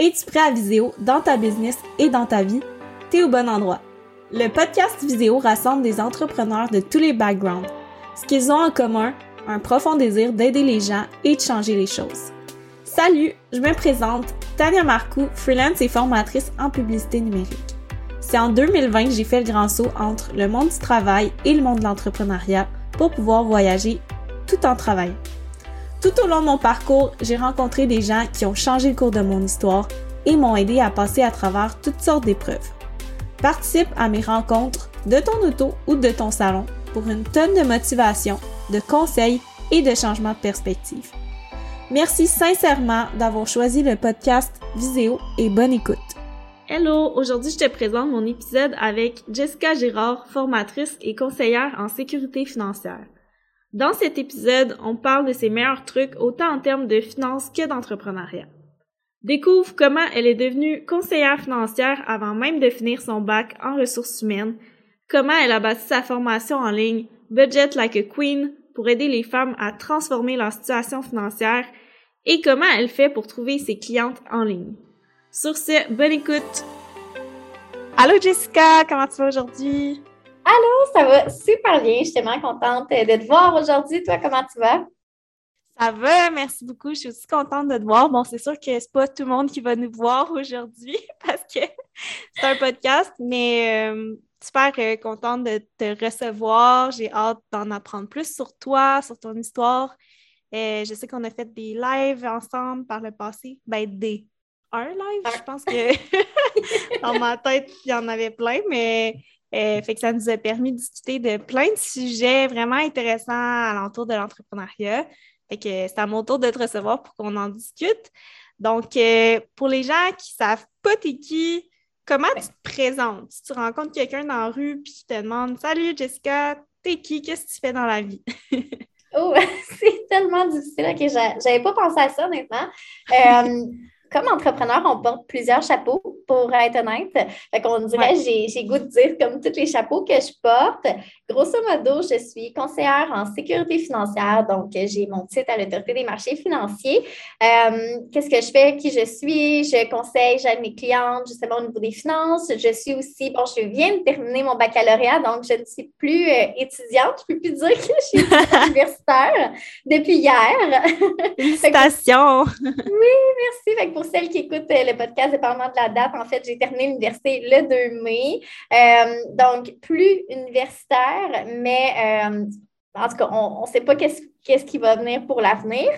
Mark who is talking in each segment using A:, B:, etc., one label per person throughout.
A: Es-tu prêt à Viséo dans ta business et dans ta vie? T'es au bon endroit. Le podcast Viséo rassemble des entrepreneurs de tous les backgrounds. Ce qu'ils ont en commun, un profond désir d'aider les gens et de changer les choses. Salut, je me présente, Tania Marcoux, freelance et formatrice en publicité numérique. C'est en 2020 que j'ai fait le grand saut entre le monde du travail et le monde de l'entrepreneuriat pour pouvoir voyager tout en travaillant. Tout au long de mon parcours, j'ai rencontré des gens qui ont changé le cours de mon histoire et m'ont aidé à passer à travers toutes sortes d'épreuves. Participe à mes rencontres de ton auto ou de ton salon pour une tonne de motivation, de conseils et de changements de perspective. Merci sincèrement d'avoir choisi le podcast Viséo et bonne écoute. Hello, aujourd'hui je te présente mon épisode avec Jessica Girard, formatrice et conseillère en sécurité financière. Dans cet épisode, on parle de ses meilleurs trucs autant en termes de finances que d'entrepreneuriat. Découvre comment elle est devenue conseillère financière avant même de finir son bac en ressources humaines, comment elle a bâti sa formation en ligne Budget Like a Queen pour aider les femmes à transformer leur situation financière et comment elle fait pour trouver ses clientes en ligne. Sur ce, bonne écoute! Allô Jessica, comment tu vas aujourd'hui?
B: Allô, ça va super bien. Je suis tellement contente de te voir aujourd'hui. Toi, comment tu vas?
A: Ça va, merci beaucoup. Je suis aussi contente de te voir. Bon, c'est sûr que c'est pas tout le monde qui va nous voir aujourd'hui parce que c'est un podcast, mais euh, super euh, contente de te recevoir. J'ai hâte d'en apprendre plus sur toi, sur ton histoire. Euh, je sais qu'on a fait des lives ensemble par le passé. Ben, des un live, je pense que dans ma tête, il y en avait plein, mais euh, fait que ça nous a permis de discuter de plein de sujets vraiment intéressants alentour de l'entrepreneuriat. Fait que c'est à mon tour de te recevoir pour qu'on en discute. Donc, euh, pour les gens qui ne savent pas t'es qui, comment tu te présentes? Si tu rencontres quelqu'un dans la rue puis te demande Salut Jessica, t'es qui? Qu'est-ce que tu fais dans la vie?
B: oh, c'est tellement difficile. OK, j'avais pas pensé à ça, honnêtement. Euh, comme entrepreneur, on porte plusieurs chapeaux, pour être honnête. Fait qu'on dirait, j'ai goût de dire comme tous les chapeaux que je porte. Grosso modo, je suis conseillère en sécurité financière, donc j'ai mon titre à l'autorité des marchés financiers. Euh, qu'est-ce que je fais? Qui je suis? Je conseille, j'aide mes clientes justement au niveau des finances. Je suis aussi, bon, je viens de terminer mon baccalauréat, donc je ne suis plus euh, étudiante. Je ne peux plus dire que je suis universitaire depuis hier.
A: Félicitations!
B: oui, merci. Fait pour celles qui écoutent euh, le podcast, dépendamment de la date, en fait, j'ai terminé l'université le 2 mai. Euh, donc, plus universitaire, mais euh, en tout cas, on ne sait pas qu'est-ce qui va venir pour l'avenir.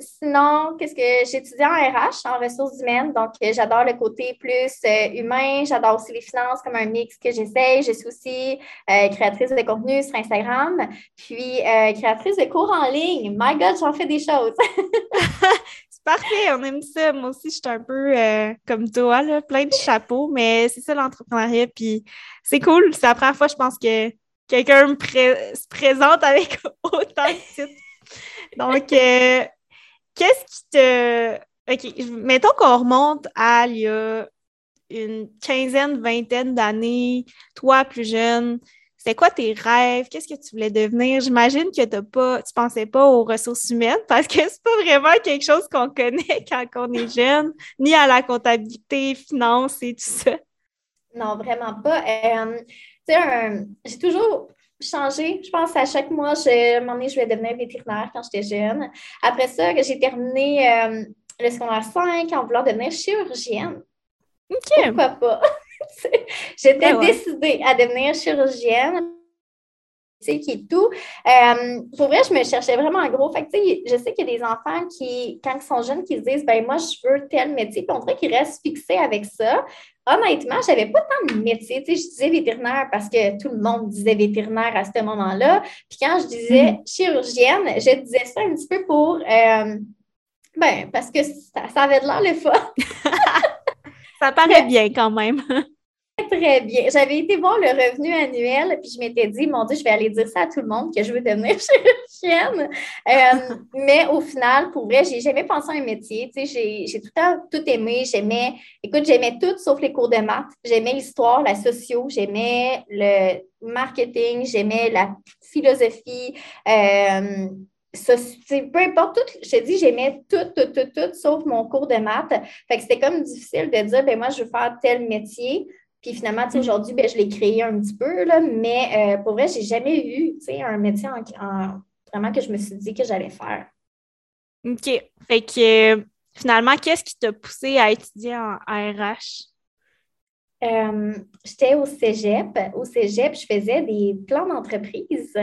B: Sinon, qu'est-ce que j'étudie en RH, en ressources humaines, donc j'adore le côté plus humain, j'adore aussi les finances comme un mix que j'essaye. Je suis aussi créatrice de contenu sur Instagram, puis créatrice de cours en ligne. My God, j'en fais des choses.
A: Parfait, on aime ça. Moi aussi, je suis un peu euh, comme toi, là, plein de chapeaux, mais c'est ça l'entrepreneuriat. Puis c'est cool. C'est la première fois, je pense, que quelqu'un se présente avec autant de titres. Donc, euh, qu'est-ce qui te. OK, mettons qu'on remonte à il y a une quinzaine, vingtaine d'années, toi plus jeune, c'était quoi tes rêves? Qu'est-ce que tu voulais devenir? J'imagine que tu pas, tu pensais pas aux ressources humaines parce que c'est pas vraiment quelque chose qu'on connaît quand on est jeune, ni à la comptabilité, finance et tout ça.
B: Non, vraiment pas. Euh, tu sais, j'ai toujours changé. Je pense à chaque mois, je, à je vais devenir vétérinaire quand j'étais jeune. Après ça, j'ai terminé euh, le secondaire 5 en voulant devenir chirurgienne.
A: OK.
B: Pourquoi pas? J'étais ah décidée à devenir chirurgienne qui est tout. Euh, pour vrai, je me cherchais vraiment en gros. Fait je sais qu'il y a des enfants qui, quand ils sont jeunes, qui se disent ben moi, je veux tel métier. Puis on dirait qu'ils restent fixés avec ça. Honnêtement, je n'avais pas tant de métiers. je disais vétérinaire parce que tout le monde disait vétérinaire à ce moment-là. Puis quand je disais mm-hmm. chirurgienne, je disais ça un petit peu pour euh, ben, parce que ça, ça avait de l'air le fun.
A: ça paraît bien quand même.
B: Très bien. J'avais été voir le revenu annuel, puis je m'étais dit, mon Dieu, je vais aller dire ça à tout le monde que je veux devenir chirurgienne. Euh, mais au final, pour vrai, j'ai jamais pensé à un métier. Tu sais, j'ai tout, tout aimé. J'aimais, écoute, j'aimais tout sauf les cours de maths. J'aimais l'histoire, la socio, j'aimais le marketing, j'aimais la philosophie. Euh, peu importe, tout, je te dis, j'aimais tout, tout, tout, tout, sauf mon cours de maths. Fait que c'était comme difficile de dire, ben moi, je veux faire tel métier. Puis finalement, mm. aujourd'hui, ben, je l'ai créé un petit peu, là, mais euh, pour vrai, j'ai jamais eu un métier en, vraiment que je me suis dit que j'allais faire.
A: OK. Fait que finalement, qu'est-ce qui t'a poussé à étudier en RH?
B: Euh, j'étais au cégep. Au cégep, je faisais des plans d'entreprise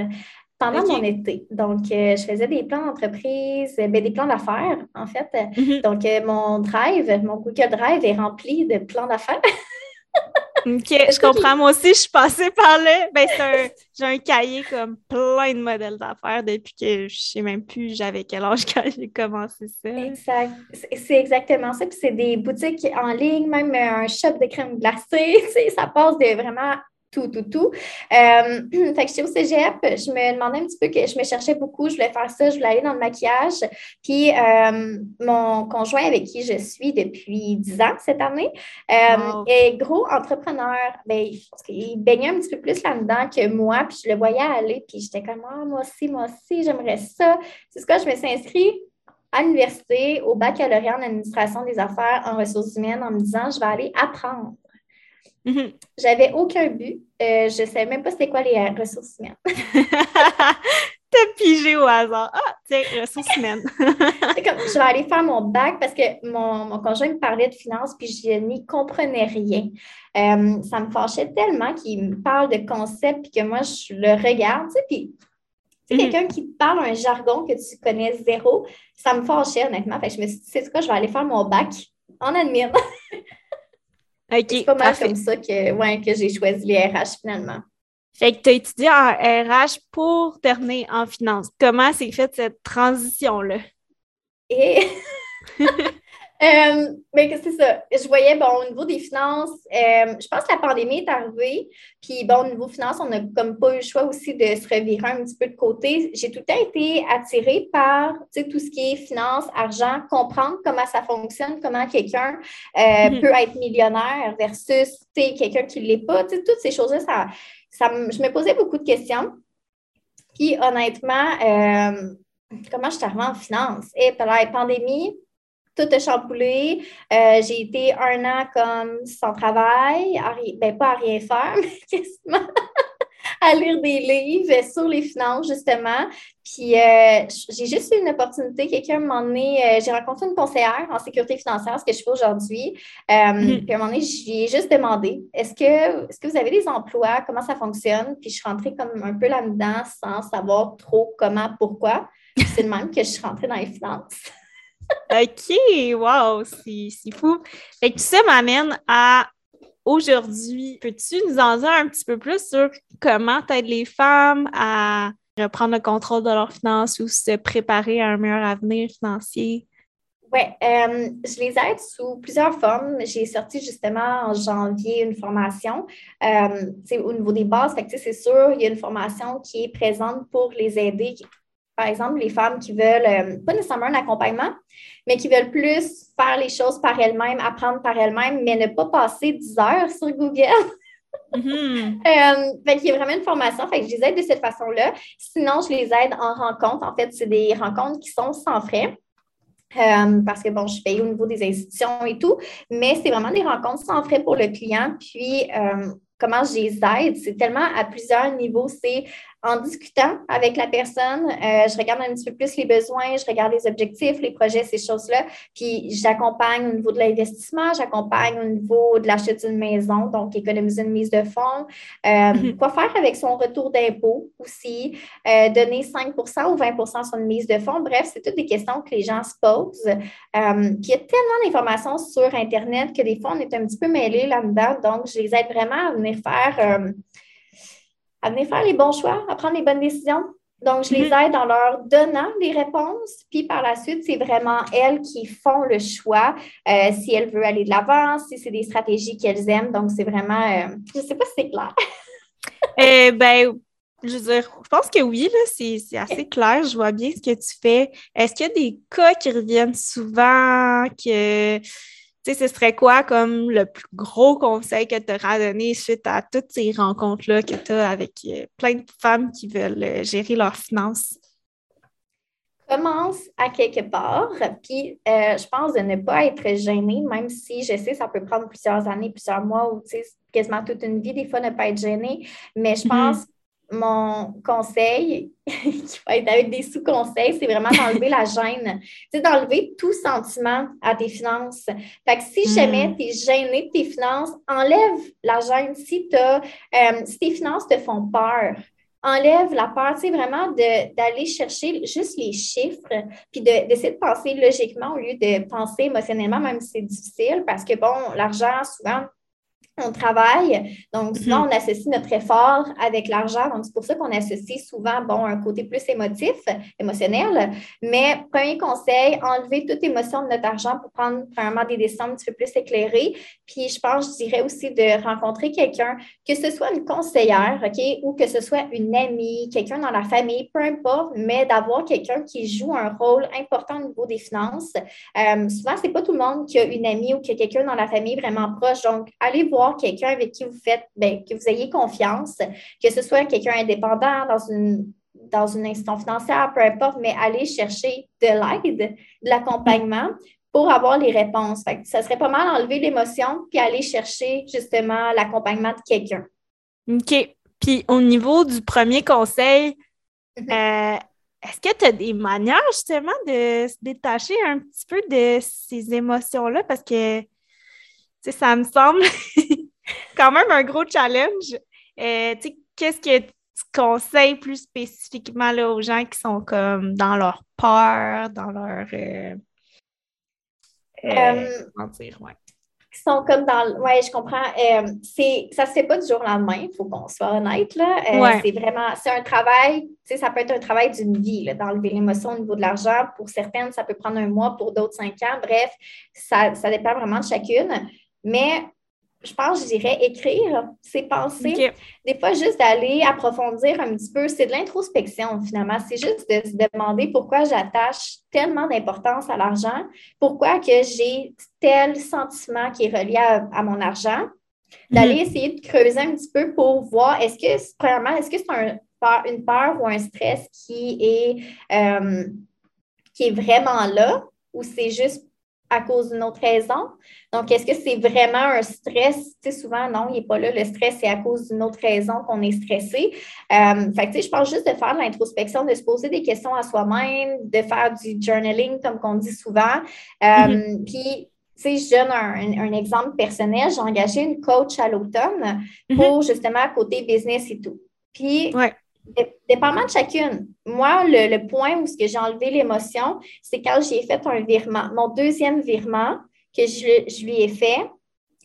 B: pendant mon été. Donc, euh, je faisais des plans d'entreprise, ben, des plans d'affaires, en fait. Mm-hmm. Donc, euh, mon Drive, mon Google Drive est rempli de plans d'affaires.
A: OK, je comprends. Moi aussi, je suis passée par là. Ben, j'ai un cahier comme plein de modèles d'affaires depuis que je sais même plus j'avais quel âge quand j'ai commencé ça.
B: Exact. C'est exactement ça. Puis c'est des boutiques en ligne, même un shop de crème glacée. ça passe de vraiment tout, tout, tout. Euh, fait que j'étais au cégep, je me demandais un petit peu que je me cherchais beaucoup, je voulais faire ça, je voulais aller dans le maquillage. Puis euh, mon conjoint avec qui je suis depuis 10 ans cette année euh, est gros entrepreneur. Ben, qu'il baignait un petit peu plus là-dedans que moi, puis je le voyais aller, puis j'étais comme, ah, moi aussi, moi aussi, j'aimerais ça. C'est ce que je me suis inscrite à l'université au baccalauréat en administration des affaires en ressources humaines en me disant, je vais aller apprendre. Mhm. J'avais aucun but. Euh, je ne savais même pas c'était quoi les euh, ressources humaines.
A: T'as pigé au hasard. Ah, tiens, ressources humaines.
B: comme, je vais aller faire mon bac parce que mon, conjoint me parlait de finances puis je n'y comprenais rien. Euh, ça me fâchait tellement qu'il me parle de concepts puis que moi, je le regarde, tu sais, puis c'est mhm. quelqu'un qui te parle un jargon que tu connais zéro, ça me fâchait honnêtement. Fait je me suis dit, c'est quoi, je vais aller faire mon bac en admin. c'est pas mal comme ça que, ouais, que j'ai choisi les RH finalement.
A: Fait que tu as étudié en RH pour terminer en finance. Comment s'est faite cette transition-là?
B: Et Euh, mais c'est ça. Je voyais, bon, au niveau des finances, euh, je pense que la pandémie est arrivée. Puis, bon, au niveau finances, on n'a comme pas eu le choix aussi de se revirer un petit peu de côté. J'ai tout le temps été attirée par tout ce qui est finance, argent, comprendre comment ça fonctionne, comment quelqu'un euh, mm-hmm. peut être millionnaire versus quelqu'un qui ne l'est pas. Toutes ces choses-là, ça, ça, je me posais beaucoup de questions. Puis, honnêtement, comment je suis arrivée en finance? Et puis, la pandémie, tout a chamboulé. Euh, j'ai été un an comme sans travail, ben pas à rien faire, mais quasiment à lire des livres sur les finances, justement. Puis euh, j'ai juste eu une opportunité. Quelqu'un m'a emmené, euh, j'ai rencontré une conseillère en sécurité financière, ce que je fais aujourd'hui. Mm-hmm. Puis à un moment donné, j'ai juste demandé est-ce que, est que vous avez des emplois? Comment ça fonctionne? Puis je suis rentrée comme un peu là-dedans sans savoir trop comment, pourquoi. C'est le même que je suis rentrée dans les finances.
A: OK, wow, c'est fou. Fait que ça m'amène à aujourd'hui. Peux-tu nous en dire un petit peu plus sur comment t'aides les femmes à reprendre le contrôle de leurs finances ou se préparer à un meilleur avenir financier?
B: Oui, euh, je les aide sous plusieurs formes. J'ai sorti justement en janvier une formation euh, au niveau des bases. C'est sûr, il y a une formation qui est présente pour les aider par exemple, les femmes qui veulent, euh, pas nécessairement un accompagnement, mais qui veulent plus faire les choses par elles-mêmes, apprendre par elles-mêmes, mais ne pas passer 10 heures sur Google. Mm-hmm. Euh, il y a vraiment une formation. Fait que je les aide de cette façon-là. Sinon, je les aide en rencontre. En fait, c'est des rencontres qui sont sans frais. Euh, parce que bon, je paye au niveau des institutions et tout, mais c'est vraiment des rencontres sans frais pour le client. Puis, comment je les aide, c'est tellement à plusieurs niveaux. C'est en discutant avec la personne, euh, je regarde un petit peu plus les besoins, je regarde les objectifs, les projets, ces choses-là. Puis j'accompagne au niveau de l'investissement, j'accompagne au niveau de l'achat d'une maison, donc économiser une mise de fonds. Euh, mhm. Quoi faire avec son retour d'impôt aussi, euh, donner 5% ou 20% sur une mise de fonds. Bref, c'est toutes des questions que les gens se posent. puis il y a tellement d'informations sur Internet que des fois, on est un petit peu mêlés là-dedans. Donc, je les aide vraiment à venir faire à venir faire les bons choix, à prendre les bonnes décisions. Donc, je les mhm. aide en leur donnant les réponses, puis par la suite, c'est vraiment elles qui font le choix euh, si elles veulent aller de l'avant, si c'est des stratégies qu'elles aiment. Donc, c'est vraiment, euh, je ne sais pas si c'est clair.
A: eh ben, je veux dire, je pense que oui, c'est assez clair. Je vois bien ce que tu fais. Est-ce qu'il y a des cas qui reviennent souvent que tu sais, ce serait quoi comme le plus gros conseil que tu auras donné suite à toutes ces rencontres-là que tu as avec euh, plein de femmes qui veulent euh, gérer leurs finances?
B: commence à quelque part, puis euh, je pense de ne pas être gênée, même si je sais ça peut prendre plusieurs années, plusieurs mois ou quasiment toute une vie, des fois, ne pas être gênée. Mais je pense mm-hmm mon conseil, qui va être avec des sous-conseils, c'est vraiment d'enlever la gêne. C'est d'enlever tout sentiment à tes finances. Fait que si hmm. jamais tu es gêné de tes finances, enlève la gêne. Si, euh, si tes finances te font peur, enlève la peur, tu vraiment d'aller chercher juste les chiffres, puis d'essayer de, de penser logiquement au lieu de penser émotionnellement, même si c'est difficile, parce que, bon, l'argent, souvent, on travaille. Donc, souvent, mhm. on associe notre effort avec l'argent. Donc, c'est pour ça qu'on associe souvent, bon, un côté plus émotif, émotionnel. Mais premier conseil, enlever toute émotion de notre argent pour prendre vraiment des décisions un petit peu plus éclairées. Puis, je pense, je dirais aussi de rencontrer quelqu'un, que ce soit une conseillère, OK, ou que ce soit une amie, quelqu'un dans la famille, peu importe, mais d'avoir quelqu'un qui joue un rôle important au niveau des finances. Euh, souvent, c'est pas tout le monde qui a une amie ou qui a quelqu'un dans la famille vraiment proche. Donc, allez voir quelqu'un avec qui vous faites, ben, que vous ayez confiance, que ce soit quelqu'un indépendant dans une, dans une institution financière, peu importe, mais aller chercher de l'aide, de l'accompagnement pour avoir les réponses. ça serait pas mal enlever l'émotion puis aller chercher justement l'accompagnement de quelqu'un.
A: OK. Puis au niveau du premier conseil, mm-hmm. euh, est-ce que tu as des manières justement de se détacher un petit peu de ces émotions-là? Parce que ça me semble quand même un gros challenge. Euh, qu'est-ce que tu conseilles plus spécifiquement là, aux gens qui sont comme dans leur peur, dans leur. Euh,
B: euh, comment dire, ouais. Qui sont comme dans. Oui, je comprends. c'est, ça ne se fait pas du jour au lendemain, il faut qu'on soit honnête. Là. C'est vraiment. C'est un travail, ça peut être un travail d'une vie, d'enlever l'émotion au niveau de l'argent. Pour certaines, ça peut prendre un mois, pour d'autres, cinq ans. Bref, ça, ça dépend vraiment de chacune. Mais je pense, je dirais écrire ses pensées. Des fois, juste d'aller approfondir un petit peu, c'est de l'introspection finalement. C'est juste de se demander pourquoi j'attache tellement d'importance à l'argent, pourquoi que j'ai tel sentiment qui est relié à, mon argent. D'aller mhm. essayer de creuser un petit peu pour voir est-ce que, premièrement, est-ce que c'est un, une peur ou un stress qui est, euh, qui est vraiment là ou c'est juste à cause d'une autre raison. Donc, est-ce que c'est vraiment un stress? Tu sais, souvent, non, il n'est pas là. Le stress, c'est à cause d'une autre raison qu'on est stressé. Euh, fait tu sais, je pense juste de faire de l'introspection, de se poser des questions à soi-même, de faire du journaling, comme qu'on dit souvent. Euh, mm-hmm. Puis, tu sais, je donne un, exemple personnel. J'ai engagé une coach à l'automne mm-hmm. pour justement côté business et tout. Puis, ouais. Dépendamment de chacune. Moi, le, point où j'ai enlevé l'émotion, c'est quand j'ai fait un virement. Mon deuxième virement que je, lui ai fait,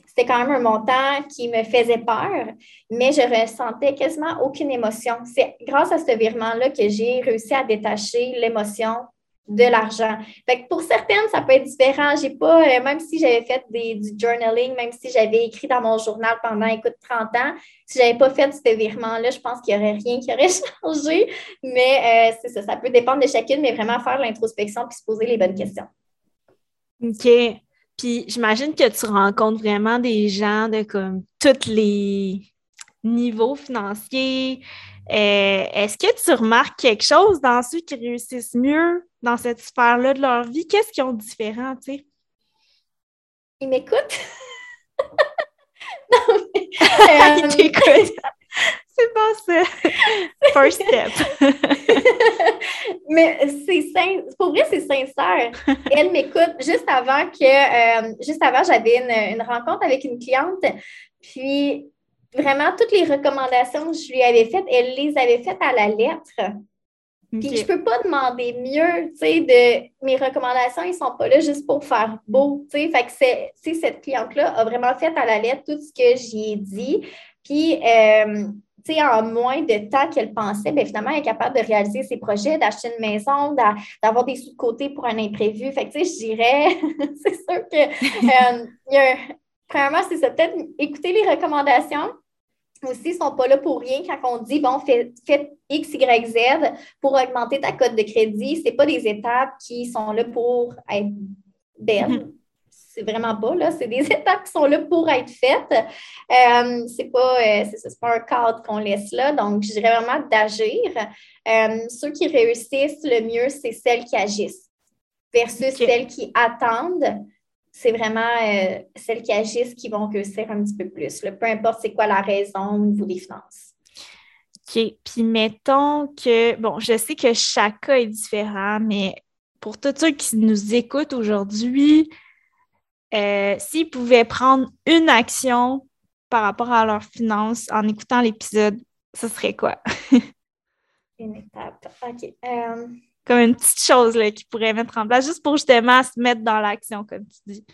B: c'était quand même un montant qui me faisait peur, mais je ressentais quasiment aucune émotion. C'est grâce à ce virement-là que j'ai réussi à détacher l'émotion de l'argent. Fait pour certaines, ça peut être différent. Euh, même si j'avais fait du journaling, même si j'avais écrit dans mon journal pendant, écoute, 30 ans, si j'avais pas fait ce virement-là, je pense qu'il n'y aurait rien qui aurait changé. Mais euh, c'est ça, ça peut dépendre de chacune, mais vraiment faire l'introspection puis se poser les bonnes questions.
A: OK. Puis j'imagine que tu rencontres vraiment des gens de comme tous les niveaux financiers. Euh, est-ce que tu remarques quelque chose dans ceux qui réussissent mieux dans cette sphère-là de leur vie? Qu'est-ce qu'ils ont de différent, tu sais?
B: Ils m'écoutent?
A: non, mais... Ils euh, t'écoutent! C'est pas ça. First step.
B: mais c'est pour vrai, c'est sincère. Elle m'écoute juste avant que, euh, juste avant, j'avais une, une, rencontre avec une cliente. Puis, vraiment, toutes les recommandations que je lui avais faites, elle les avait faites à la lettre. Puis je peux pas demander mieux, tu sais, de mes recommandations, ils sont pas là juste pour faire beau, tu sais. Fait que c'est, cette cliente-là a vraiment fait à la lettre tout ce que j'y ai dit. Puis, euh, tu sais, en moins de temps qu'elle pensait, bien, finalement, elle est capable de réaliser ses projets, d'acheter une maison, d'avoir des sous de côté pour un imprévu. Fait que, tu sais, je dirais, c'est sûr que, euh, y a, premièrement, c'est ça, peut-être écouter les recommandations, aussi, ne sont pas là pour rien quand on dit, bon, fais, X, Y, Z pour augmenter ta cote de crédit. Ce pas des étapes qui sont là pour être belles. c'est vraiment pas, là. C'est des étapes qui sont là pour être faites. Euh, c'est pas, euh, pas un cadre qu'on laisse là. Donc, je dirais vraiment d'agir. Euh, ceux qui réussissent le mieux, c'est celles qui agissent versus celles qui attendent. C'est vraiment celles qui agissent qui vont réussir un petit peu plus. Peu importe c'est quoi la raison au niveau des finances.
A: OK. Puis mettons que, bon, je sais que chaque cas est différent, mais pour tous ceux qui nous écoutent aujourd'hui, euh, s'ils pouvaient prendre une action par rapport à leurs finances en écoutant l'épisode, ce serait quoi?
B: une étape. OK. Euh,
A: comme une petite chose qu'ils pourraient mettre en place, juste pour justement se mettre dans l'action, comme tu dis.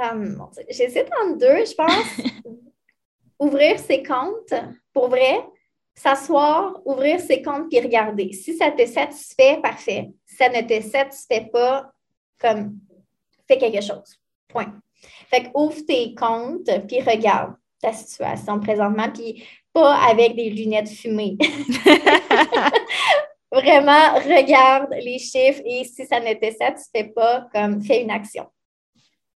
B: Um, J'hésite entre deux, je pense. Ouvrir ses comptes, pour vrai, s'asseoir, ouvrir ses comptes puis regarder. Si ça te satisfait, parfait. Si ça ne te satisfait pas, comme fais quelque chose. Point. Fait que ouvre tes comptes puis regarde ta situation présentement, puis pas avec des lunettes fumées. Vraiment, regarde les chiffres et si ça ne te satisfait pas, comme fais une action.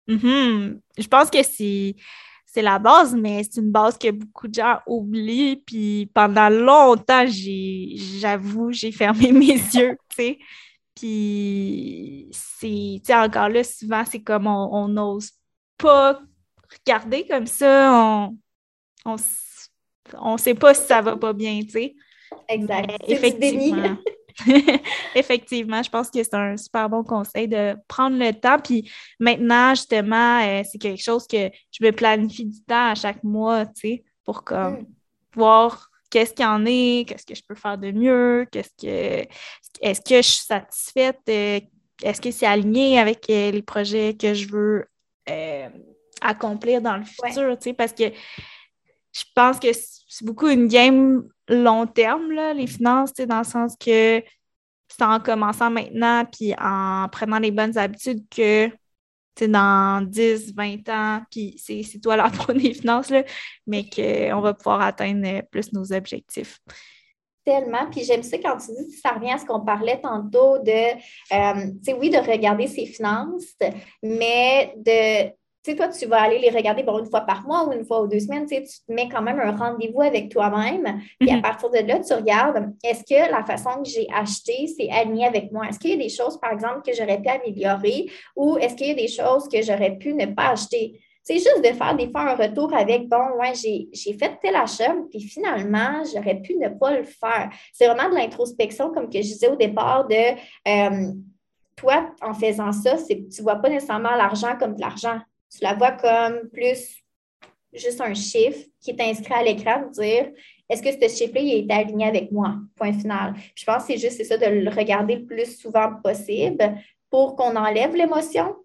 A: Mm-hmm. Je pense que c'est la base, mais c'est une base que beaucoup de gens oublient. Puis pendant longtemps, j'avoue, j'ai fermé mes yeux, tu sais. Puis c'est, encore là, souvent, c'est comme on n'ose pas regarder comme ça. On, on, on sait pas si ça va pas bien, tu sais.
B: Exact. Effectivement.
A: Effectivement, je pense que c'est un super bon conseil de prendre le temps. Puis maintenant, justement, euh, c'est quelque chose que je me planifie du temps à chaque mois, tu sais, pour comme mm. voir qu'est-ce qu'il y en est, qu'est-ce que je peux faire de mieux, qu'est-ce que est-ce que je suis satisfaite, euh, est-ce que c'est aligné avec euh, les projets que je veux accomplir dans le futur, tu sais, parce que je pense que c'est beaucoup une game long terme, là, les finances, dans le sens que c'est en commençant maintenant puis en prenant les bonnes habitudes que dans 10, 20 ans, puis c'est toi l'entrepreneur des finances, là, mais qu'on va pouvoir atteindre plus nos objectifs.
B: Tellement. Puis j'aime ça quand tu dis, ça revient à ce qu'on parlait tantôt de, euh, tu sais, oui, de regarder ses finances, mais de tu sais, toi, tu vas aller les regarder bon, une fois par mois ou une fois ou deux semaines, tu, te mets quand même un rendez-vous avec toi-même. Puis à mhm. partir de là, tu regardes, est-ce que la façon que j'ai acheté, c'est aligné avec moi? Est-ce qu'il y a des choses, par exemple, que j'aurais pu améliorer ou est-ce qu'il y a des choses que j'aurais pu ne pas acheter? C'est juste de faire des fois un retour avec, bon, ouais, j'ai fait tel achat, puis finalement, j'aurais pu ne pas le faire. C'est vraiment de l'introspection, comme que je disais au départ, de euh, toi, en faisant ça, tu ne vois pas nécessairement l'argent comme de l'argent tu la vois comme plus juste un chiffre qui est inscrit à l'écran, de dire est-ce que ce chiffre-là est aligné avec moi? Point final. je pense que c'est juste ça de le regarder le plus souvent possible pour qu'on enlève l'émotion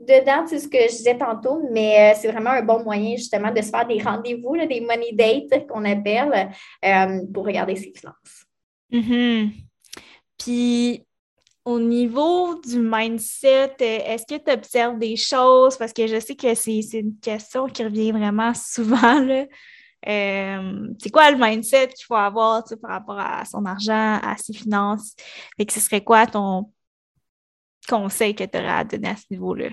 B: dedans, c'est ce que je disais tantôt, mais euh, c'est vraiment un bon moyen justement de se faire des rendez-vous, des money dates qu'on appelle, euh, pour regarder ses finances.
A: Mm-hmm. Puis au niveau du mindset, euh, est-ce que tu observes des choses? Parce que je sais que c'est une question qui revient vraiment souvent. Euh, c'est quoi le mindset qu'il faut avoir par rapport à son argent, à ses finances? Et que ce serait quoi ton conseil que tu aurais à donner à ce niveau-là?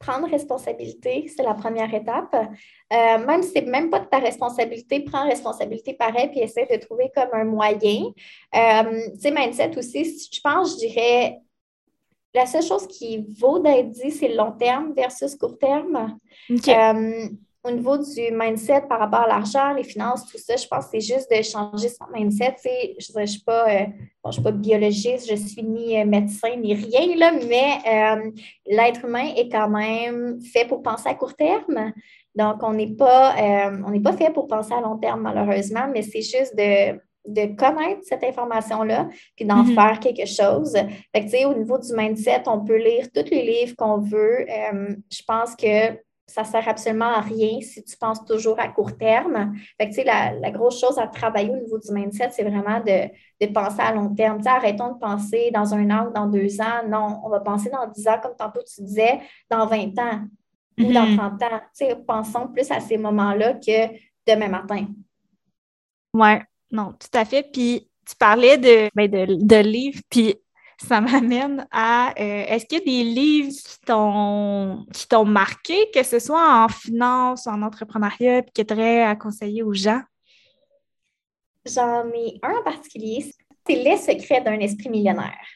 B: Prendre responsabilité, c'est la première étape. Euh, même si ce n'est même pas de ta responsabilité, prends responsabilité pareil, puis essaie de trouver comme un moyen. Euh, tu sais, mindset aussi, je pense, je dirais, la seule chose qui vaut d'être dit, c'est le long terme versus court terme. Euh, au niveau du mindset par rapport à l'argent, les finances, tout ça, je pense que c'est juste de changer son mindset. je ne suis, pas, euh, suis pas biologiste, je suis ni euh, médecin, ni rien, là, mais euh, l'être humain est quand même fait pour penser à court terme. Donc, on n'est pas, pas fait pour penser à long terme, malheureusement, mais c'est juste de, de connaître cette information-là, puis d'en mm-hmm. faire quelque chose. Fait au niveau du mindset, on peut lire tous les livres qu'on veut. je pense que ça sert absolument à rien si tu penses toujours à court terme. Fait la, grosse chose à travailler au niveau du mindset, c'est vraiment de, penser à long terme. arrêtons de penser dans un an ou dans deux ans. Non, on va penser dans dix ans, comme tantôt tu disais, dans 20 ans ou dans 30 mm-hmm. ans. pensons plus à ces moments-là que demain matin.
A: Oui, non, tout à fait. Puis tu parlais de, ben, de, de livres, puis ça m'amène à euh, est-ce qu'il y a des livres qui t'ont marqué, que ce soit en finance ou en entrepreneuriat, puis qui aideraient à conseiller aux gens?
B: J'en ai un en particulier, c'est Les secrets d'un esprit millionnaire.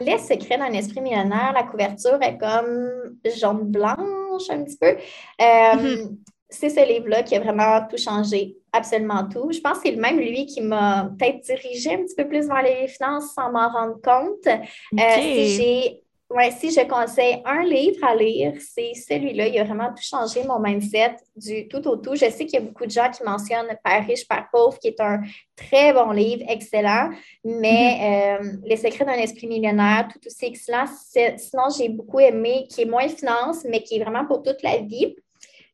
B: Les secrets d'un esprit millionnaire, la couverture est comme jaune-blanche un petit peu. Euh, mm-hmm. C'est ce livre-là qui a vraiment tout changé, absolument tout. Je pense que c'est le même lui qui m'a peut-être dirigé un petit peu plus vers les finances sans m'en rendre compte. Euh, j'ai Ouais, si je conseille un livre à lire, c'est celui-là. Il a vraiment tout changé mon mindset du tout au tout. Je sais qu'il y a beaucoup de gens qui mentionnent Père riche, Père pauvre, qui est un très bon livre, excellent, mais mm-hmm. euh, Les secrets d'un esprit millionnaire, tout aussi excellent. Sinon, j'ai beaucoup aimé, qui est moins finance, mais qui est vraiment pour toute la vie.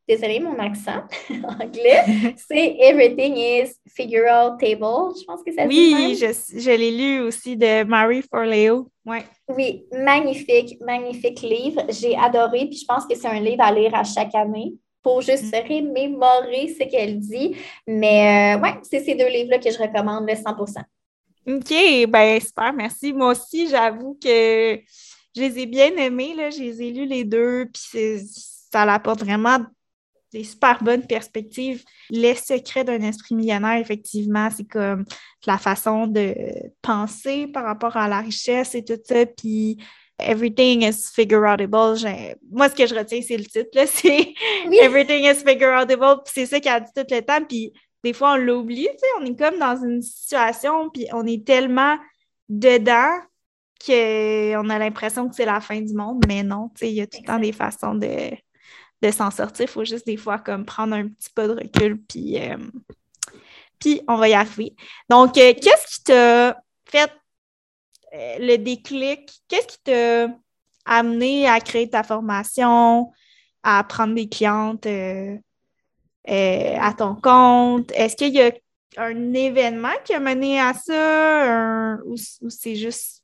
B: Désolée, mon accent anglais. C'est Everything is Figural Table. Je pense que ça
A: Oui, je, je l'ai lu aussi de Marie Forleo. Ouais.
B: Oui, magnifique, magnifique livre. J'ai adoré, puis je pense que c'est un livre à lire à chaque année pour juste mm. se remémorer ce qu'elle dit. Mais euh, ouais, c'est ces deux livres-là que je recommande, le 100%
A: OK, ben super, merci. Moi aussi, j'avoue que je les ai bien aimés, là. je les ai lus les deux, puis ça apporte vraiment des super bonnes perspectives. Les secrets d'un esprit millionnaire, effectivement, c'est comme la façon de penser par rapport à la richesse et tout ça. Puis Everything is figureoutable. Moi, ce que je retiens, c'est le titre, c'est Everything is figureoutable. C'est ça qu'elle dit tout le temps. Puis des fois, on l'oublie, tu sais, on est comme dans une situation, puis on est tellement dedans qu'on a l'impression que c'est la fin du monde, mais non, tu sais, il y a tout le temps des façons de, de s'en sortir. Il faut juste des fois comme prendre un petit peu de recul, puis, euh, puis on va y arriver. Donc, euh, qu'est-ce qui t'a fait euh, le déclic? Qu'est-ce qui t'a amené à créer ta formation, à prendre des clientes à ton compte? Est-ce qu'il y a un événement qui a mené à ça? Ou, ou c'est juste...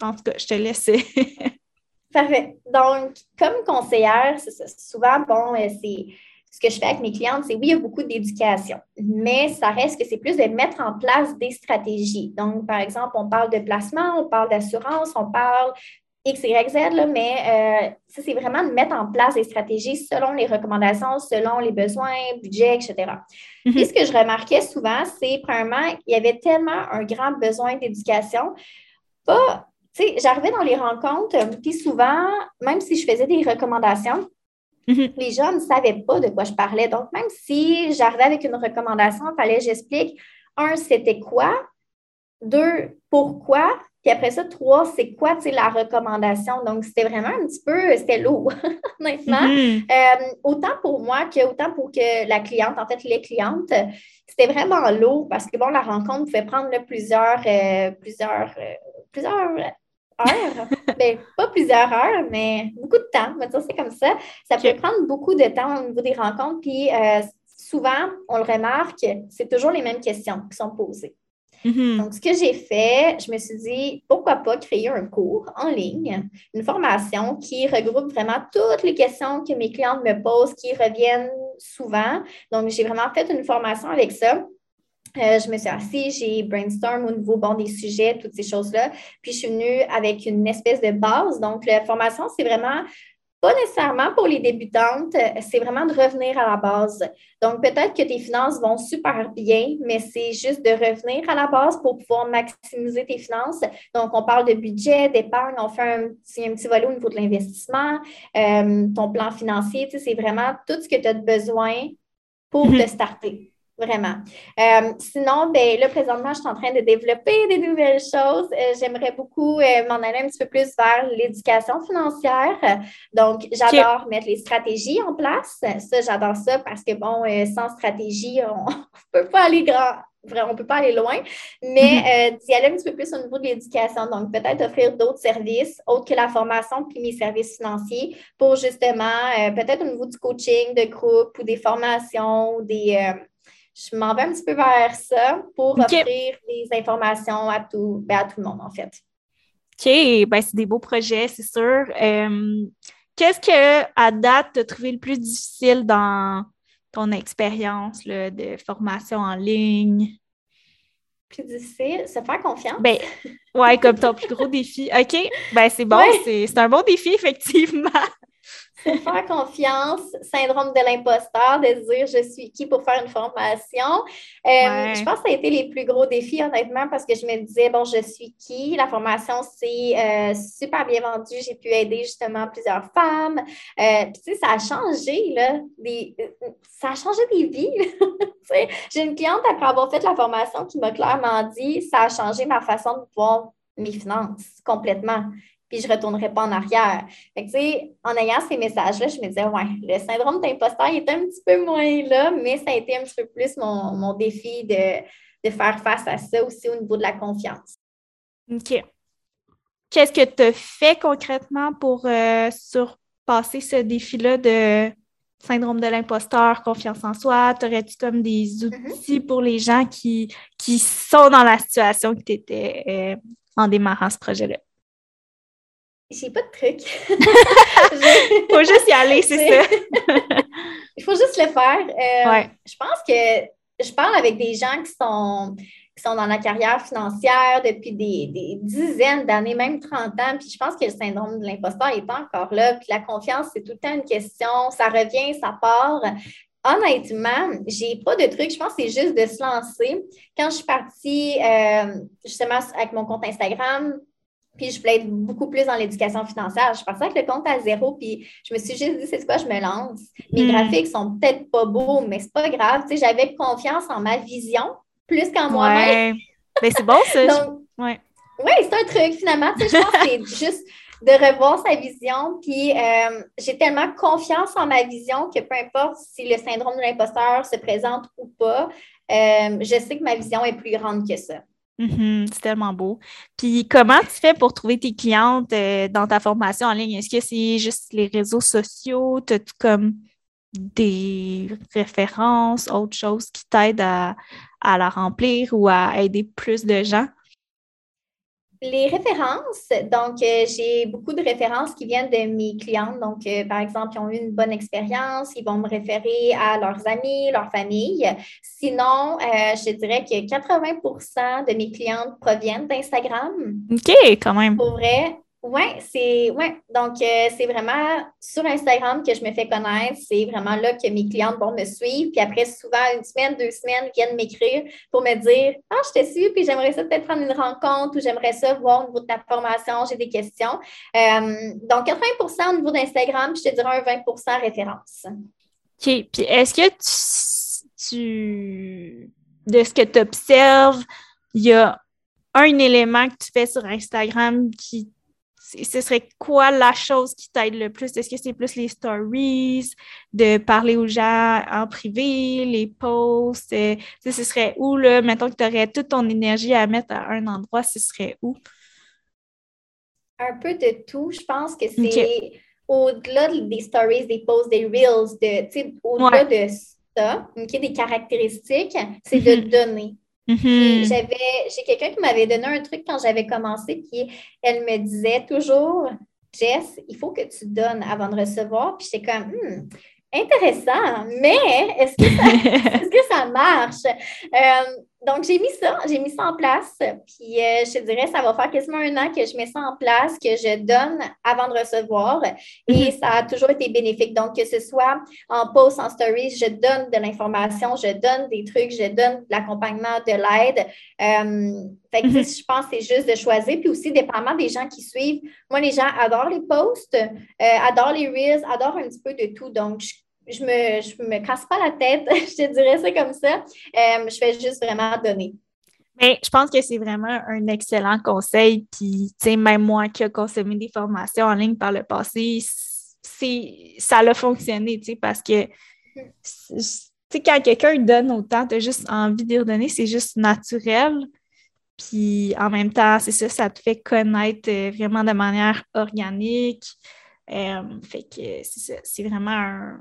A: En tout cas, je te laisse
B: Parfait. Donc, comme conseillère, souvent, bon, euh, c'est ce que je fais avec mes clientes, c'est oui, il y a beaucoup d'éducation, mais ça reste que c'est plus de mettre en place des stratégies. Donc, par exemple, on parle de placement, on parle d'assurance, on parle X, Y, Z, là, mais euh, ça, c'est vraiment de mettre en place des stratégies selon les recommandations, selon les besoins, budget, etc. Mm-hmm. Et ce que je remarquais souvent, c'est, premièrement, il y avait tellement un grand besoin d'éducation, pas tu sais, j'arrivais dans les rencontres, euh, puis souvent, même si je faisais des recommandations, mhm. les gens ne savaient pas de quoi je parlais. Donc, même si j'arrivais avec une recommandation, il fallait que j'explique, un, c'était quoi, deux, pourquoi, puis après ça, trois, c'est quoi, tu sais, la recommandation? Donc, c'était vraiment un petit peu, c'était lourd, honnêtement. Mhm. Euh, autant pour moi que autant pour que la cliente, en fait, les clientes, c'était vraiment lourd parce que, bon, la rencontre pouvait prendre plusieurs, euh, plusieurs, plusieurs heures. ben, pas plusieurs heures, mais beaucoup de temps. On va dire c'est comme ça. Ça peut prendre beaucoup de temps au niveau des rencontres. Puis euh, souvent, on le remarque, c'est toujours les mêmes questions qui sont posées. Mm-hmm. Donc, ce que j'ai fait, je me suis dit, pourquoi pas créer un cours en ligne, une formation qui regroupe vraiment toutes les questions que mes clientes me posent, qui reviennent souvent. Donc, j'ai vraiment fait une formation avec ça. Euh, je me suis assise, j'ai brainstorm au niveau bon, des sujets, toutes ces choses-là. Puis je suis venue avec une espèce de base. Donc, la formation, c'est vraiment pas nécessairement pour les débutantes, c'est vraiment de revenir à la base. Donc, peut-être que tes finances vont super bien, mais c'est juste de revenir à la base pour pouvoir maximiser tes finances. Donc, on parle de budget, d'épargne, on fait un petit, un petit volet au niveau de l'investissement, euh, ton plan financier, tu sais, c'est vraiment tout ce que tu as besoin pour mm-hmm. te starter. Vraiment. Euh, sinon, ben, là, présentement, je suis en train de développer des nouvelles choses. Euh, j'aimerais beaucoup euh, m'en aller un petit peu plus vers l'éducation financière. Donc, j'adore mettre les stratégies en place. Ça, j'adore ça parce que, bon, sans stratégie, on ne peut pas aller grand. On ne peut pas aller loin, mais d'y aller un petit peu plus au niveau de l'éducation. Donc, peut-être offrir d'autres services autres que la formation puis mes services financiers pour justement, peut-être au niveau du coaching de groupe ou des formations ou des, je m'en vais un petit peu vers ça pour offrir des informations à tout, ben, à tout le monde, en fait.
A: OK, ben, c'est des beaux projets, c'est sûr. Euh, qu'est-ce que, à date, tu as trouvé le plus difficile dans ton expérience de formation en ligne?
B: plus difficile, se faire confiance.
A: Ben, ouais, comme ton plus gros défi. OK, ben c'est bon, c'est un bon défi, effectivement
B: se faire confiance, syndrome de l'imposteur, de dire je suis qui pour faire une formation. Euh, je pense que ça a été les plus gros défis, honnêtement, parce que je me disais, bon, je suis qui? La formation, c'est euh, super bien vendu. J'ai pu aider justement plusieurs femmes. Euh, puis, tu sais, ça a changé, là, des, ça a changé des vies. J'ai une cliente après avoir fait la formation qui m'a clairement dit, ça a changé ma façon de voir mes finances complètement puis je ne retournerai pas en arrière. Fait en ayant ces messages-là, je me disais, ouais, le syndrome d'imposteur est un petit peu moins là, mais ça a été un petit peu plus mon, défi de, faire face à ça aussi au niveau de la confiance.
A: OK. Qu'est-ce que tu as fait concrètement pour euh, surpasser ce défi-là de syndrome de l'imposteur, confiance en soi? T'aurais-tu comme des mm-hmm. outils pour les gens qui, qui sont dans la situation que tu étais euh, en démarrant ce projet-là?
B: J'ai pas de truc.
A: Il faut juste y aller, c'est ça.
B: Il faut juste le faire. Euh, je pense que je parle avec des gens qui sont, qui sont dans la carrière financière depuis des, dizaines d'années, même 30 ans. Puis je pense que le syndrome de l'imposteur n'est pas encore là. Puis la confiance, c'est tout le temps une question. Ça revient, ça part. Honnêtement, j'ai pas de truc. Je pense que c'est juste de se lancer. Quand je suis partie euh, justement avec mon compte Instagram, puis je voulais être beaucoup plus dans l'éducation financière. Je pensais avec le compte à zéro, puis je me suis juste dit, c'est quoi, je me lance? Mes hmm. graphiques sont peut-être pas beaux, mais c'est pas grave. Tu sais, j'avais confiance en ma vision plus qu'en moi-même.
A: Mais ben, c'est bon, ça. Oui,
B: c'est un truc, finalement. Tu sais, je pense que c'est juste de revoir sa vision. Puis euh, j'ai tellement confiance en ma vision que peu importe si le syndrome de l'imposteur se présente ou pas, euh, je sais que ma vision est plus grande que ça.
A: Mm-hmm, c'est tellement beau. Puis comment tu fais pour trouver tes clientes euh, dans ta formation en ligne? Est-ce que c'est juste les réseaux sociaux? Tu as comme des références, autre chose qui t'aident à, à la remplir ou à aider plus de gens?
B: Les références, donc euh, j'ai beaucoup de références qui viennent de mes clientes. Donc, euh, par exemple, ils ont eu une bonne expérience, ils vont me référer à leurs amis, leur famille. Sinon, euh, je dirais que 80% de mes clientes proviennent d'Instagram.
A: OK, quand même.
B: Pour vrai, oui, c'est ouais. Donc, euh, c'est vraiment sur Instagram que je me fais connaître. C'est vraiment là que mes clientes vont me suivre. Puis après, souvent, une semaine, deux semaines, viennent m'écrire pour me dire Ah, je te suis, puis j'aimerais ça peut-être prendre une rencontre ou j'aimerais ça voir au niveau de ta formation, j'ai des questions. Euh, donc, 80% au niveau d'Instagram, je te dirais un 20% référence.
A: OK. Puis est-ce que tu, de ce que tu observes, il y a un élément que tu fais sur Instagram qui ce serait quoi la chose qui t'aide le plus? Est-ce que c'est plus les stories, de parler aux gens en privé, les posts? Euh, ce serait où, là, mettons que tu aurais toute ton énergie à mettre à un endroit, ce serait où?
B: Un peu de tout. Je pense que c'est au-delà des stories, des posts, des reels, de, au-delà de ça, des caractéristiques, c'est de mm-hmm. Mm-hmm. J'avais, j'ai quelqu'un qui m'avait donné un truc quand j'avais commencé, qui elle me disait toujours, Jess, il faut que tu donnes avant de recevoir. Puis j'étais comme, hmm, intéressant, mais est-ce que ça, est-ce que ça marche? Euh, donc, j'ai mis ça, j'ai mis ça en place. Puis, euh, je te dirais, ça va faire quasiment un an que je mets ça en place, que je donne avant de recevoir. Et mhm. ça a toujours été bénéfique. Donc, que ce soit en post, en stories, je donne de l'information, je donne des trucs, je donne de l'accompagnement, de l'aide. Euh, fait que, mhm. je pense que c'est juste de choisir. Puis aussi, dépendamment des gens qui suivent. Moi, les gens adorent les posts, euh, adorent les reels, adorent un petit peu de tout. Donc, je je me, me casse pas la tête, je te dirais ça comme ça. Euh, je fais juste vraiment donner.
A: Mais je pense que c'est vraiment un excellent conseil. Puis, tu sais, même moi qui ai consommé des formations en ligne par le passé, ça a fonctionné, tu sais, parce que, tu sais, quand quelqu'un donne autant, tu as juste envie de redonner, c'est juste naturel. Puis, en même temps, c'est ça, ça te fait connaître euh, vraiment de manière organique. Euh, fait que c'est vraiment un,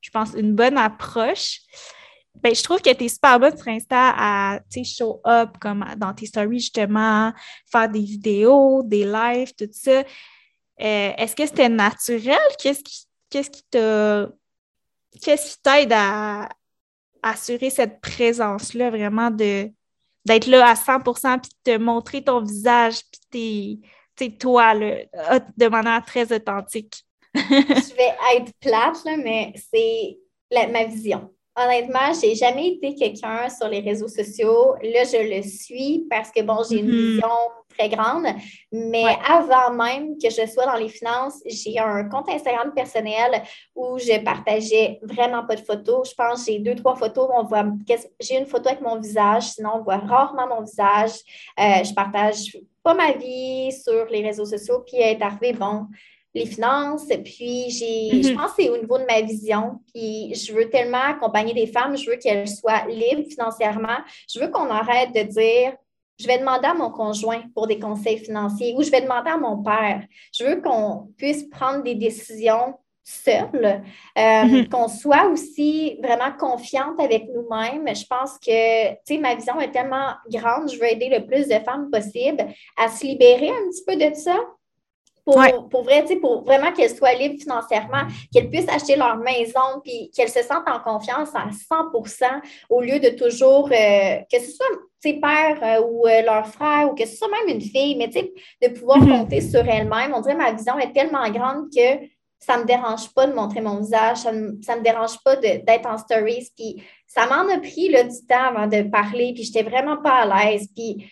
A: je pense, une bonne approche. Ben, je trouve que tu es super bonne sur Insta à show up comme dans tes stories, justement, faire des vidéos, des lives, tout ça. Euh, est-ce que c'était naturel? Qu'est-ce qui qu'est-ce qui t'aide à, assurer cette présence-là vraiment d'être là à 100% puis de te montrer ton visage puis t'es toi de manière très authentique?
B: je vais être plate, là, mais c'est ma vision. Honnêtement, j'ai jamais été quelqu'un sur les réseaux sociaux. Là, je le suis parce que, bon, j'ai une mm-hmm. vision très grande. Mais avant même que je sois dans les finances, j'ai un compte Instagram personnel où je partageais vraiment pas de photos. Je pense que j'ai deux, trois photos où on voit, j'ai une photo avec mon visage, sinon on voit rarement mon visage. Euh, je partage pas ma vie sur les réseaux sociaux. Puis est arrivé, bon, les finances. Puis, j'ai, je mhm. pense que c'est au niveau de ma vision. Puis, je veux tellement accompagner des femmes, je veux qu'elles soient libres financièrement. Je veux qu'on arrête de dire je vais demander à mon conjoint pour des conseils financiers ou je vais demander à mon père. Je veux qu'on puisse prendre des décisions seules, euh, mhm. qu'on soit aussi vraiment confiante avec nous-mêmes. Je pense que, tu sais, ma vision est tellement grande, je veux aider le plus de femmes possible à se libérer un petit peu de ça, pour, pour, vrai, pour vraiment qu'elles soient libres financièrement, qu'elles puissent acheter leur maison, puis qu'elles se sentent en confiance à 100% au lieu de toujours, euh, que ce soit ses pères euh, ou euh, leur frère ou que ce soit même une fille, mais de pouvoir mm-hmm. compter sur elle-même. On dirait que ma vision est tellement grande que ça ne me dérange pas de montrer mon visage, ça ne me, dérange pas d'être en stories. Puis ça m'en a pris là, du temps avant de parler, puis je n'étais vraiment pas à l'aise. Puis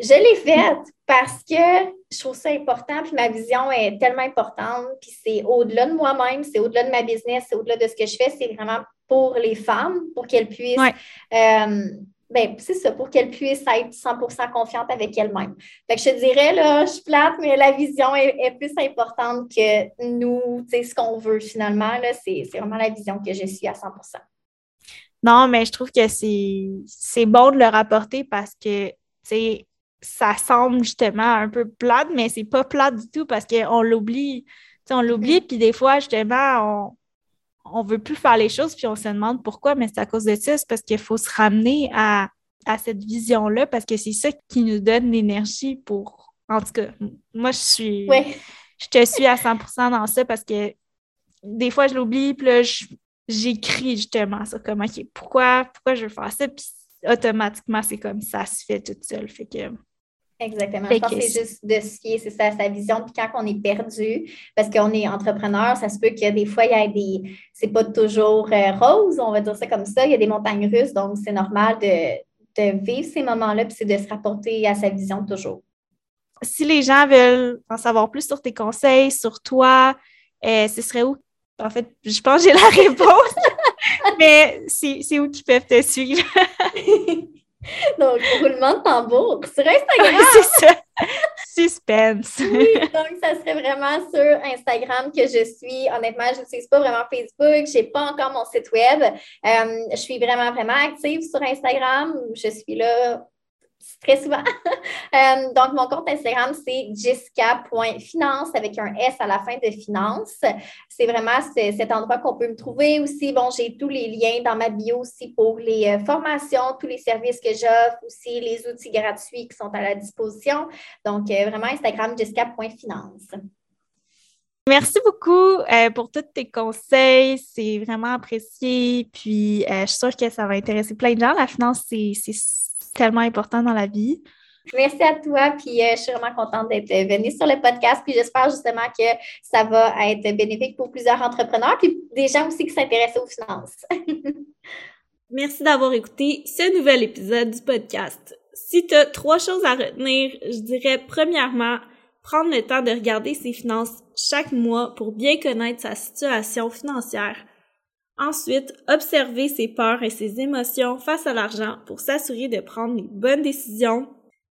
B: je l'ai faite parce que je trouve ça important, puis ma vision est tellement importante, puis c'est au-delà de moi-même, c'est au-delà de ma business, c'est au-delà de ce que je fais, c'est vraiment pour les femmes, pour qu'elles puissent, euh, ben, c'est ça, pour qu'elles puissent être 100% confiantes avec elles-mêmes. Fait que je te dirais, là, je suis plate, mais la vision est, plus importante que nous, tu sais, ce qu'on veut finalement, là, c'est vraiment la vision que je suis à 100%.
A: Non, mais je trouve que c'est bon de le rapporter parce que, tu sais, ça semble justement un peu plate, mais c'est pas plate du tout parce qu'on l'oublie. On l'oublie, mm-hmm. puis des fois, justement, on, on veut plus faire les choses, puis on se demande pourquoi, mais c'est à cause de ça, c'est parce qu'il faut se ramener à, cette vision-là, parce que c'est ça qui nous donne l'énergie pour. En tout cas, moi, je suis. Je te suis à 100% dans ça parce que des fois, je l'oublie, puis là, j'écris justement ça, comme, OK, pourquoi, pourquoi je veux faire ça, puis automatiquement, c'est comme ça se fait toute seule. Fait que
B: Exactement. Je pense que c'est juste de ce qui est, c'est ça, sa vision. Puis quand on est perdu, parce qu'on est entrepreneur, ça se peut que des fois, il y a des. C'est pas toujours euh, rose, on va dire ça comme ça. Il y a des montagnes russes, donc c'est normal de, vivre ces moments-là, puis c'est de se rapporter à sa vision toujours.
A: Si les gens veulent en savoir plus sur tes conseils, sur toi, euh, ce serait où? En fait, je pense que j'ai la réponse, mais c'est où qu'ils peuvent te suivre?
B: Donc, roulement de tambour sur Instagram.
A: c'est ça. Suspense.
B: oui, donc ça serait vraiment sur Instagram que je suis. Honnêtement, je n'utilise pas vraiment Facebook. Je n'ai pas encore mon site web. Euh, je suis vraiment, vraiment active sur Instagram. Je suis là très souvent. Euh, donc, mon compte Instagram, c'est jessica.finance avec un S à la fin de finance. C'est vraiment cet endroit qu'on peut me trouver aussi. Bon, j'ai tous les liens dans ma bio aussi pour les euh, formations, tous les services que j'offre, aussi les outils gratuits qui sont à la disposition. Donc, euh, vraiment, Instagram, jessica.finance.
A: Merci beaucoup pour tous tes conseils. C'est vraiment apprécié. Puis, je suis sûre que ça va intéresser plein de gens. La finance, c'est tellement important dans la vie.
B: Merci à toi, puis euh, je suis vraiment contente d'être venue sur le podcast, puis j'espère justement que ça va être bénéfique pour plusieurs entrepreneurs, puis des gens aussi qui s'intéressent aux finances.
A: Merci d'avoir écouté ce nouvel épisode du podcast. Si tu as trois choses à retenir, je dirais premièrement, prendre le temps de regarder ses finances chaque mois pour bien connaître sa situation financière Ensuite, observer ses peurs et ses émotions face à l'argent pour s'assurer de prendre les bonnes décisions.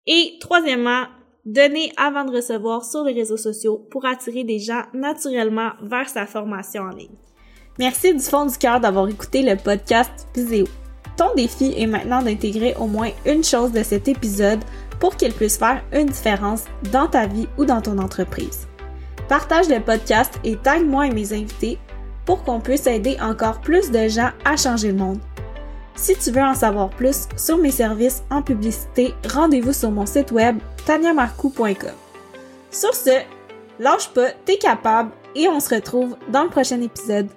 A: Et troisièmement, donner avant de recevoir sur les réseaux sociaux pour attirer des gens naturellement vers sa formation en ligne. Merci du fond du cœur d'avoir écouté le podcast Viséo. Ton défi est maintenant d'intégrer au moins une chose de cet épisode pour qu'il puisse faire une différence dans ta vie ou dans ton entreprise. Partage le podcast et tag moi et mes invités pour qu'on puisse aider encore plus de gens à changer le monde. Si tu veux en savoir plus sur mes services en publicité, rendez-vous sur mon site web taniamarcou.com. Sur ce, lâche pas, t'es capable et on se retrouve dans le prochain épisode.